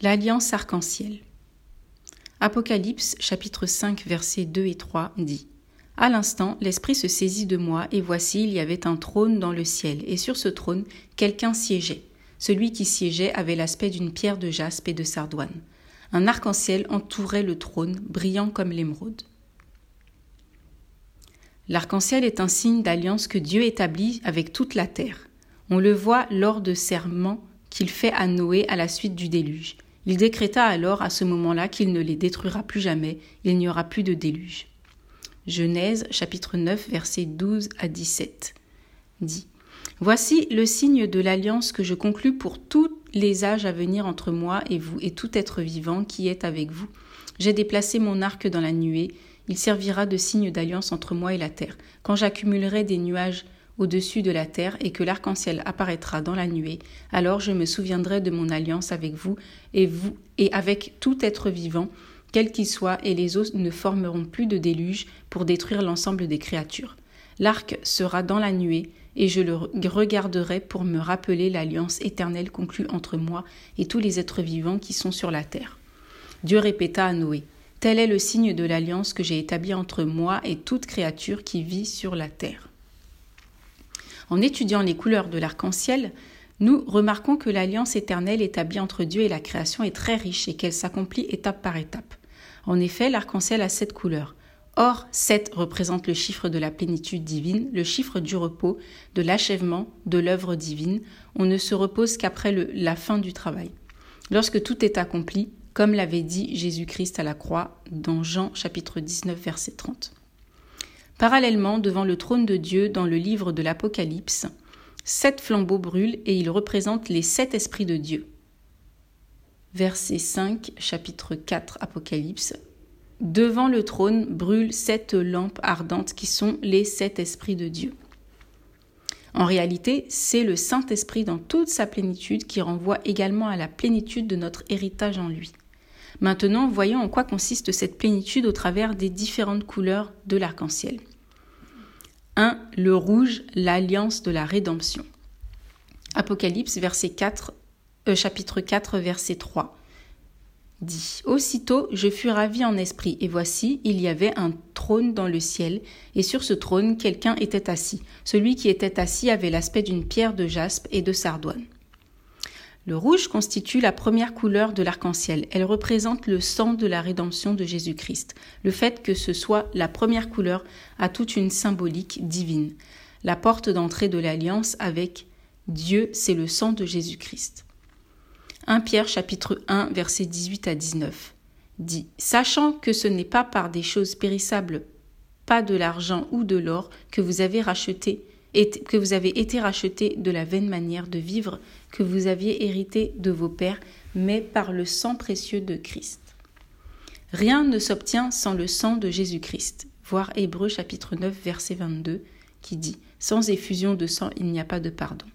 L'alliance arc-en-ciel. Apocalypse chapitre 5 versets 2 et 3 dit À l'instant, l'Esprit se saisit de moi, et voici, il y avait un trône dans le ciel, et sur ce trône, quelqu'un siégeait. Celui qui siégeait avait l'aspect d'une pierre de jaspe et de sardoine. Un arc-en-ciel entourait le trône, brillant comme l'émeraude. L'arc-en-ciel est un signe d'alliance que Dieu établit avec toute la terre. On le voit lors de serments qu'il fait à Noé à la suite du déluge. Il décréta alors à ce moment-là qu'il ne les détruira plus jamais, il n'y aura plus de déluge. Genèse chapitre 9 versets 12 à 17 dit Voici le signe de l'alliance que je conclus pour tous les âges à venir entre moi et vous et tout être vivant qui est avec vous. J'ai déplacé mon arc dans la nuée, il servira de signe d'alliance entre moi et la terre. Quand j'accumulerai des nuages au-dessus de la terre et que l'arc-en-ciel apparaîtra dans la nuée, alors je me souviendrai de mon alliance avec vous et vous et avec tout être vivant, quel qu'il soit, et les eaux ne formeront plus de déluge pour détruire l'ensemble des créatures. L'arc sera dans la nuée, et je le regarderai pour me rappeler l'alliance éternelle conclue entre moi et tous les êtres vivants qui sont sur la terre. Dieu répéta à Noé. Tel est le signe de l'alliance que j'ai établie entre moi et toute créature qui vit sur la terre. En étudiant les couleurs de l'arc-en-ciel, nous remarquons que l'alliance éternelle établie entre Dieu et la création est très riche et qu'elle s'accomplit étape par étape. En effet, l'arc-en-ciel a sept couleurs. Or, sept représente le chiffre de la plénitude divine, le chiffre du repos, de l'achèvement de l'œuvre divine. On ne se repose qu'après la fin du travail. Lorsque tout est accompli, comme l'avait dit Jésus-Christ à la croix dans Jean chapitre 19 verset 30. Parallèlement, devant le trône de Dieu, dans le livre de l'Apocalypse, sept flambeaux brûlent et ils représentent les sept esprits de Dieu. Verset 5, chapitre 4, Apocalypse. Devant le trône brûlent sept lampes ardentes qui sont les sept esprits de Dieu. En réalité, c'est le Saint-Esprit dans toute sa plénitude qui renvoie également à la plénitude de notre héritage en lui. Maintenant, voyons en quoi consiste cette plénitude au travers des différentes couleurs de l'arc-en-ciel. 1. Le rouge, l'alliance de la rédemption. Apocalypse verset 4, euh, chapitre 4 verset 3 dit Aussitôt je fus ravi en esprit, et voici, il y avait un trône dans le ciel, et sur ce trône quelqu'un était assis. Celui qui était assis avait l'aspect d'une pierre de jaspe et de sardoine. Le rouge constitue la première couleur de l'arc-en-ciel. Elle représente le sang de la rédemption de Jésus-Christ. Le fait que ce soit la première couleur a toute une symbolique divine. La porte d'entrée de l'alliance avec Dieu, c'est le sang de Jésus-Christ. 1 Pierre chapitre 1 versets 18 à 19 dit Sachant que ce n'est pas par des choses périssables, pas de l'argent ou de l'or que vous avez racheté que vous avez été racheté de la vaine manière de vivre que vous aviez hérité de vos pères, mais par le sang précieux de Christ. Rien ne s'obtient sans le sang de Jésus-Christ. Voir Hébreu chapitre 9 verset 22 qui dit Sans effusion de sang il n'y a pas de pardon.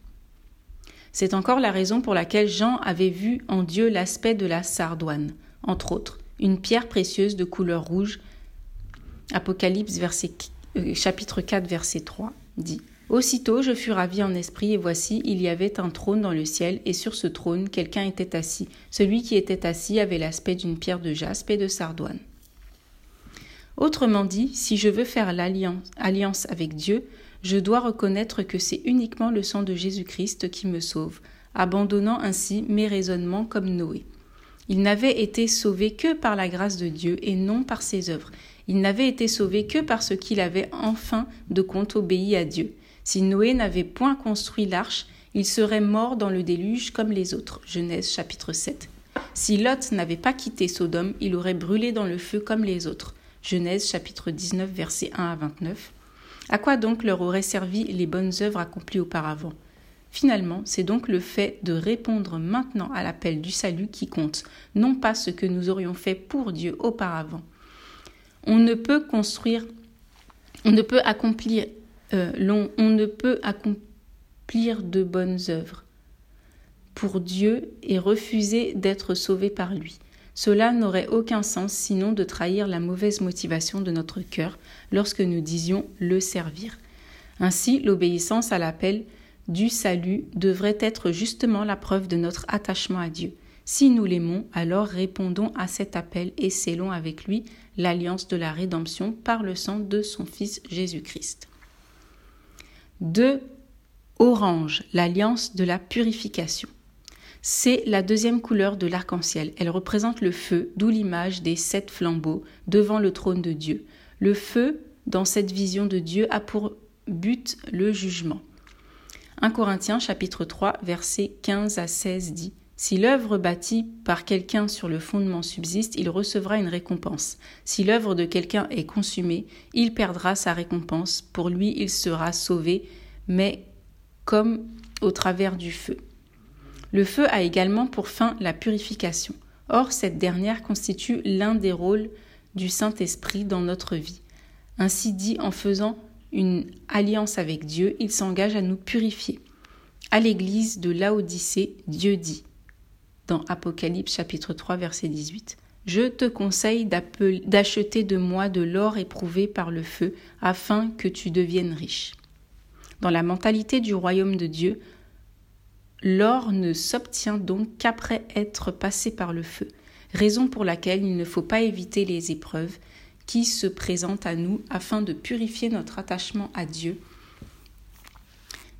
C'est encore la raison pour laquelle Jean avait vu en Dieu l'aspect de la sardoine, entre autres, une pierre précieuse de couleur rouge. Apocalypse euh, chapitre 4 verset 3 dit Aussitôt je fus ravi en esprit, et voici, il y avait un trône dans le ciel, et sur ce trône quelqu'un était assis. Celui qui était assis avait l'aspect d'une pierre de jaspe et de sardoine. Autrement dit, si je veux faire l'alliance avec Dieu, je dois reconnaître que c'est uniquement le sang de Jésus-Christ qui me sauve, abandonnant ainsi mes raisonnements comme Noé. Il n'avait été sauvé que par la grâce de Dieu et non par ses œuvres. Il n'avait été sauvé que parce qu'il avait enfin de compte obéi à Dieu. Si Noé n'avait point construit l'arche, il serait mort dans le déluge comme les autres. Genèse chapitre 7. Si Lot n'avait pas quitté Sodome, il aurait brûlé dans le feu comme les autres. Genèse chapitre 19 versets 1 à 29. À quoi donc leur auraient servi les bonnes œuvres accomplies auparavant? Finalement, c'est donc le fait de répondre maintenant à l'appel du salut qui compte, non pas ce que nous aurions fait pour Dieu auparavant. On ne peut construire, on ne peut accomplir euh, on ne peut accomplir de bonnes œuvres pour Dieu et refuser d'être sauvé par lui. Cela n'aurait aucun sens sinon de trahir la mauvaise motivation de notre cœur lorsque nous disions le servir. Ainsi, l'obéissance à l'appel du salut devrait être justement la preuve de notre attachement à Dieu. Si nous l'aimons, alors répondons à cet appel et scellons avec lui l'alliance de la rédemption par le sang de son Fils Jésus-Christ. 2. Orange, l'alliance de la purification. C'est la deuxième couleur de l'arc-en-ciel. Elle représente le feu, d'où l'image des sept flambeaux devant le trône de Dieu. Le feu, dans cette vision de Dieu, a pour but le jugement. 1 Corinthiens chapitre 3 versets 15 à 16 dit Si l'œuvre bâtie par quelqu'un sur le fondement subsiste, il recevra une récompense. Si l'œuvre de quelqu'un est consumée, il perdra sa récompense. Pour lui, il sera sauvé, mais comme au travers du feu. Le feu a également pour fin la purification. Or, cette dernière constitue l'un des rôles du Saint-Esprit dans notre vie. Ainsi dit, en faisant une alliance avec Dieu, il s'engage à nous purifier. À l'église de Laodicée, Dieu dit, Apocalypse chapitre 3 verset 18, Je te conseille d'acheter de moi de l'or éprouvé par le feu, afin que tu deviennes riche. Dans la mentalité du royaume de Dieu, l'or ne s'obtient donc qu'après être passé par le feu, raison pour laquelle il ne faut pas éviter les épreuves, qui se présente à nous afin de purifier notre attachement à Dieu.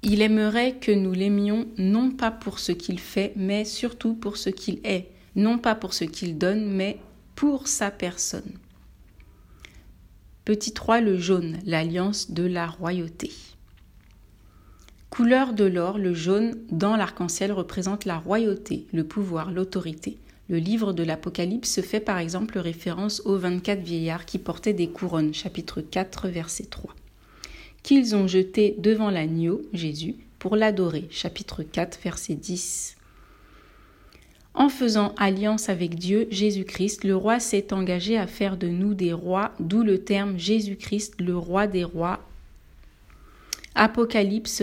Il aimerait que nous l'aimions non pas pour ce qu'il fait, mais surtout pour ce qu'il est, non pas pour ce qu'il donne, mais pour sa personne. Petit 3, le jaune, l'alliance de la royauté. Couleur de l'or, le jaune dans l'arc-en-ciel représente la royauté, le pouvoir, l'autorité. Le livre de l'Apocalypse fait par exemple référence aux 24 vieillards qui portaient des couronnes, chapitre 4, verset 3, qu'ils ont jeté devant l'agneau, Jésus, pour l'adorer, chapitre 4, verset 10. En faisant alliance avec Dieu, Jésus-Christ, le roi s'est engagé à faire de nous des rois, d'où le terme Jésus-Christ, le roi des rois. Apocalypse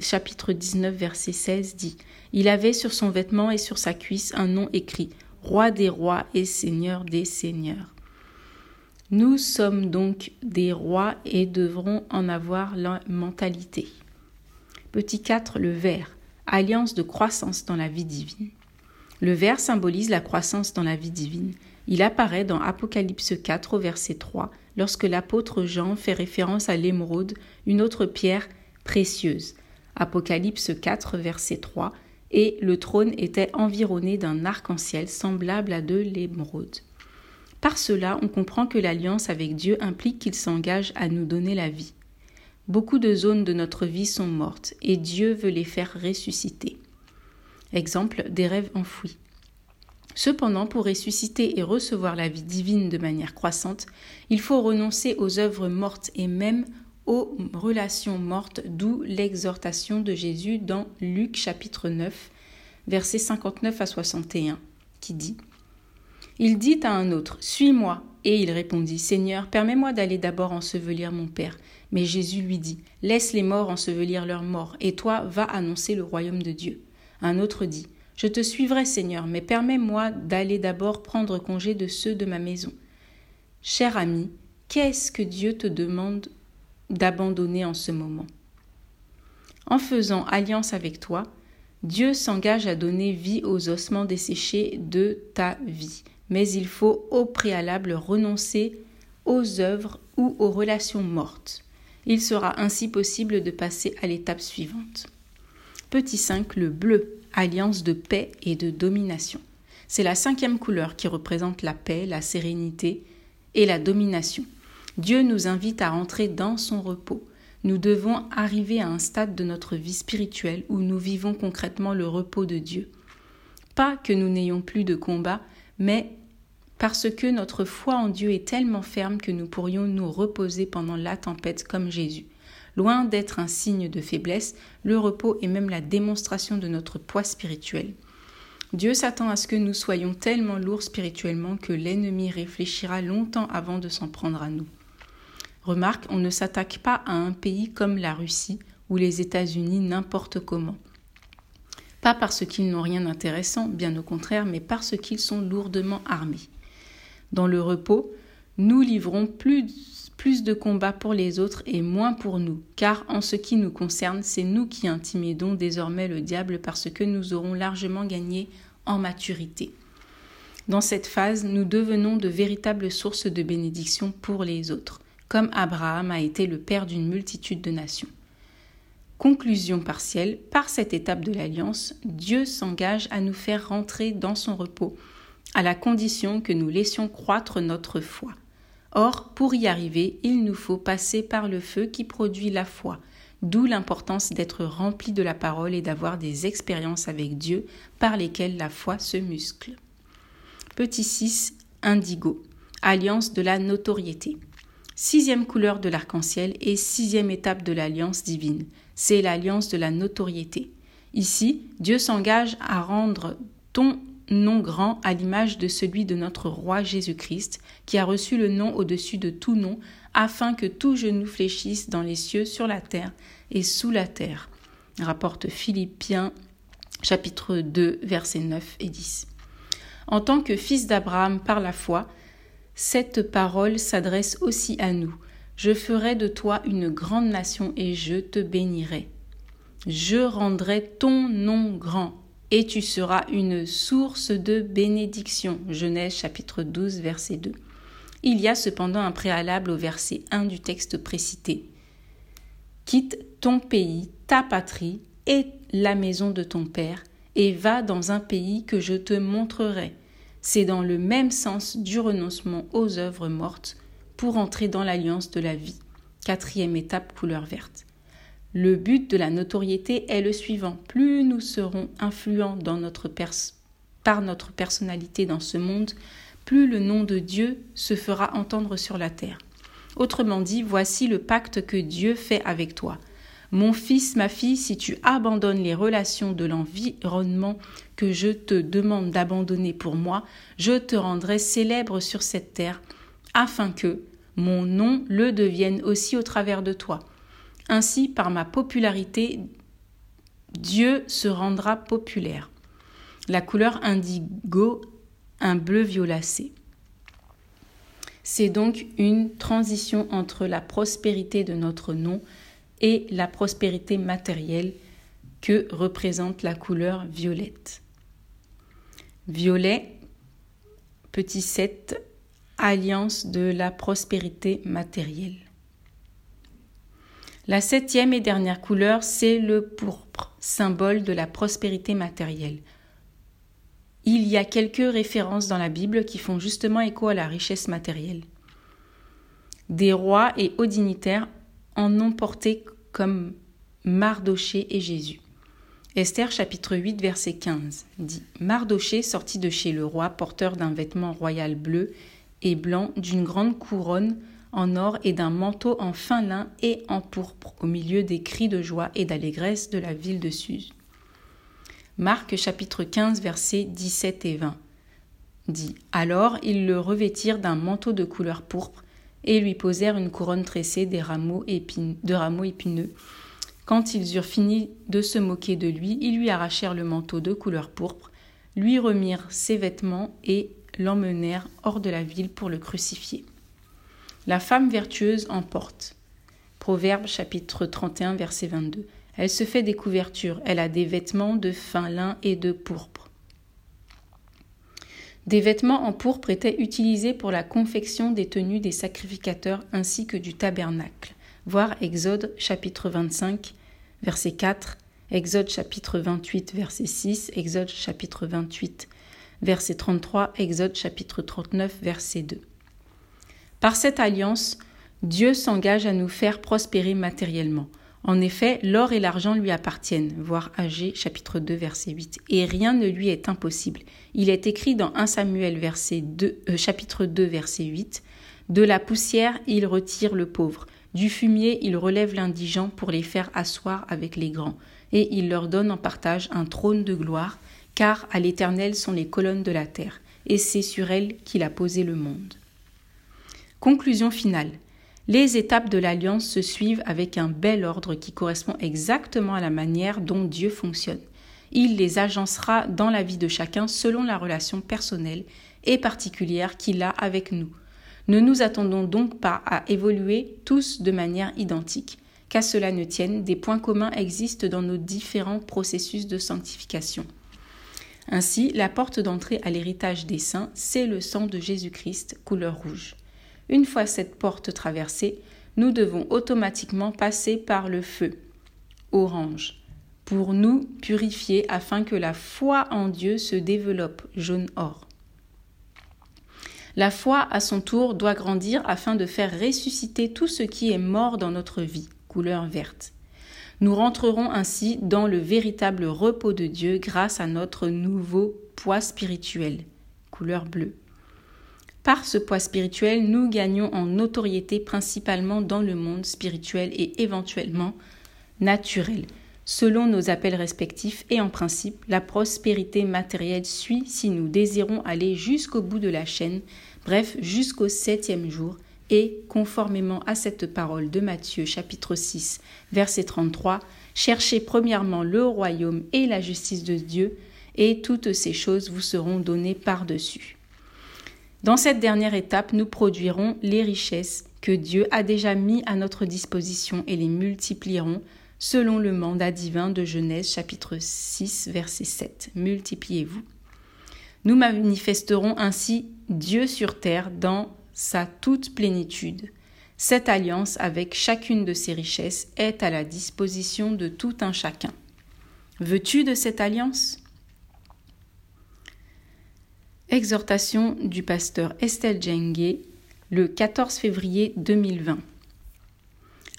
chapitre 19 verset 16 dit il avait sur son vêtement et sur sa cuisse un nom écrit Roi des rois et Seigneur des seigneurs. Nous sommes donc des rois et devrons en avoir la mentalité. Petit 4, le vert, alliance de croissance dans la vie divine. Le vert symbolise la croissance dans la vie divine. Il apparaît dans Apocalypse 4 au verset 3 lorsque l'apôtre Jean fait référence à l'émeraude, une autre pierre précieuse. Apocalypse 4 verset 3 et le trône était environné d'un arc-en-ciel semblable à de l'émeraude. Par cela, on comprend que l'alliance avec Dieu implique qu'il s'engage à nous donner la vie. Beaucoup de zones de notre vie sont mortes et Dieu veut les faire ressusciter. Exemple des rêves enfouis. Cependant, pour ressusciter et recevoir la vie divine de manière croissante, il faut renoncer aux œuvres mortes et même aux relations mortes, d'où l'exhortation de Jésus dans Luc chapitre 9, versets 59 à 61, qui dit Il dit à un autre Suis-moi. Et il répondit Seigneur, permets-moi d'aller d'abord ensevelir mon Père. Mais Jésus lui dit Laisse les morts ensevelir leurs morts, et toi va annoncer le royaume de Dieu. Un autre dit Je te suivrai, Seigneur, mais permets-moi d'aller d'abord prendre congé de ceux de ma maison. Cher ami, qu'est-ce que Dieu te demande d'abandonner en ce moment? En faisant alliance avec toi, Dieu s'engage à donner vie aux ossements desséchés de ta vie, mais il faut au préalable renoncer aux œuvres ou aux relations mortes. Il sera ainsi possible de passer à l'étape suivante. Petit 5, le bleu, alliance de paix et de domination. C'est la cinquième couleur qui représente la paix, la sérénité et la domination. Dieu nous invite à entrer dans son repos. Nous devons arriver à un stade de notre vie spirituelle où nous vivons concrètement le repos de Dieu. Pas que nous n'ayons plus de combat, mais parce que notre foi en Dieu est tellement ferme que nous pourrions nous reposer pendant la tempête comme Jésus. Loin d'être un signe de faiblesse, le repos est même la démonstration de notre poids spirituel. Dieu s'attend à ce que nous soyons tellement lourds spirituellement que l'ennemi réfléchira longtemps avant de s'en prendre à nous. Remarque, on ne s'attaque pas à un pays comme la Russie ou les États-Unis n'importe comment. Pas parce qu'ils n'ont rien d'intéressant, bien au contraire, mais parce qu'ils sont lourdement armés. Dans le repos, nous livrons plus, de combats pour les autres et moins pour nous, car en ce qui nous concerne, c'est nous qui intimidons désormais le diable parce que nous aurons largement gagné en maturité. Dans cette phase, nous devenons de véritables sources de bénédiction pour les autres, comme Abraham a été le père d'une multitude de nations. Conclusion partielle, par cette étape de l'alliance, Dieu s'engage à nous faire rentrer dans son repos, à la condition que nous laissions croître notre foi. Or, pour y arriver, il nous faut passer par le feu qui produit la foi, d'où l'importance d'être rempli de la parole et d'avoir des expériences avec Dieu par lesquelles la foi se muscle. Petit 6, indigo, alliance de la notoriété. Sixième couleur de l'arc-en-ciel et sixième étape de l'alliance divine, c'est l'alliance de la notoriété. Ici, Dieu s'engage à rendre ton nom grand à l'image de celui de notre roi Jésus-Christ, qui a reçu le nom au-dessus de tout nom, afin que tout genou fléchisse dans les cieux, sur la terre et sous la terre. Rapporte Philippiens chapitre 2 versets 9 et 10. En tant que fils d'Abraham par la foi, cette parole s'adresse aussi à nous. Je ferai de toi une grande nation et je te bénirai. Je rendrai ton nom grand et tu seras une source de bénédiction. Genèse chapitre 12 verset 2. Il y a cependant un préalable au verset 1 du texte précité. Quitte ton pays, ta patrie et la maison de ton père, et va dans un pays que je te montrerai. C'est dans le même sens du renoncement aux œuvres mortes pour entrer dans l'alliance de la vie. Quatrième étape couleur verte. Le but de la notoriété est le suivant. Plus nous serons influents par notre personnalité dans ce monde, plus le nom de Dieu se fera entendre sur la terre. Autrement dit, voici le pacte que Dieu fait avec toi. Mon fils, ma fille, si tu abandonnes les relations de l'environnement que je te demande d'abandonner pour moi, je te rendrai célèbre sur cette terre, afin que, mon nom le devienne aussi au travers de toi. Ainsi, par ma popularité, Dieu se rendra populaire. La couleur indigo, un bleu violacé. C'est donc une transition entre la prospérité de notre nom et la prospérité matérielle que représente la couleur violette. Violet, petit 7, alliance de la prospérité matérielle. La septième et dernière couleur, c'est le pourpre, symbole de la prospérité matérielle. Il y a quelques références dans la Bible qui font justement écho à la richesse matérielle. Des rois et hauts dignitaires en ont porté comme Mardoché et Jésus. Esther chapitre 8 verset 15 dit Mardoché sortit de chez le roi porteur d'un vêtement royal bleu et blanc, d'une grande couronne en or et d'un manteau en fin lin et en pourpre, au milieu des cris de joie et d'allégresse de la ville de Suse. Marc chapitre 15 versets 17 et 20 dit Alors ils le revêtirent d'un manteau de couleur pourpre et lui posèrent une couronne tressée de rameaux épineux. Quand ils eurent fini de se moquer de lui, ils lui arrachèrent le manteau de couleur pourpre, lui remirent ses vêtements et l'emmenèrent hors de la ville pour le crucifier. La femme vertueuse emporte. Proverbe chapitre 31 verset 22. Elle se fait des couvertures, elle a des vêtements de fin lin et de pourpre. Des vêtements en pourpre étaient utilisés pour la confection des tenues des sacrificateurs ainsi que du tabernacle. Voir Exode chapitre 25 verset 4, Exode chapitre 28 verset 6, Exode chapitre 28 verset 33, Exode chapitre 39 verset 2. Par cette alliance, Dieu s'engage à nous faire prospérer matériellement. En effet, l'or et l'argent lui appartiennent, voir Agé chapitre 2 verset 8, et rien ne lui est impossible. Il est écrit dans 1 Samuel verset 2, euh, chapitre 2 verset 8, De la poussière il retire le pauvre, du fumier il relève l'indigent pour les faire asseoir avec les grands, et il leur donne en partage un trône de gloire, car à l'Éternel sont les colonnes de la terre, et c'est sur elles qu'il a posé le monde. Conclusion finale. Les étapes de l'alliance se suivent avec un bel ordre qui correspond exactement à la manière dont Dieu fonctionne. Il les agencera dans la vie de chacun selon la relation personnelle et particulière qu'il a avec nous. Ne nous attendons donc pas à évoluer tous de manière identique. Qu'à cela ne tienne, des points communs existent dans nos différents processus de sanctification. Ainsi, la porte d'entrée à l'héritage des saints, c'est le sang de Jésus-Christ, couleur rouge. Une fois cette porte traversée, nous devons automatiquement passer par le feu, orange, pour nous purifier afin que la foi en Dieu se développe, jaune or. La foi, à son tour, doit grandir afin de faire ressusciter tout ce qui est mort dans notre vie, couleur verte. Nous rentrerons ainsi dans le véritable repos de Dieu grâce à notre nouveau poids spirituel, couleur bleue. Par ce poids spirituel, nous gagnons en notoriété principalement dans le monde spirituel et éventuellement naturel. Selon nos appels respectifs et en principe, la prospérité matérielle suit si nous désirons aller jusqu'au bout de la chaîne, bref jusqu'au septième jour, et, conformément à cette parole de Matthieu chapitre 6, verset 33, cherchez premièrement le royaume et la justice de Dieu, et toutes ces choses vous seront données par-dessus. Dans cette dernière étape, nous produirons les richesses que Dieu a déjà mis à notre disposition et les multiplierons selon le mandat divin de Genèse chapitre 6 verset 7. Multipliez-vous. Nous manifesterons ainsi Dieu sur terre dans sa toute plénitude. Cette alliance avec chacune de ses richesses est à la disposition de tout un chacun. Veux-tu de cette alliance? Exhortation du pasteur Estelle Djengue le 14 février 2020.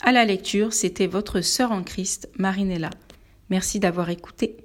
À la lecture, c'était votre sœur en Christ, Marinella. Merci d'avoir écouté.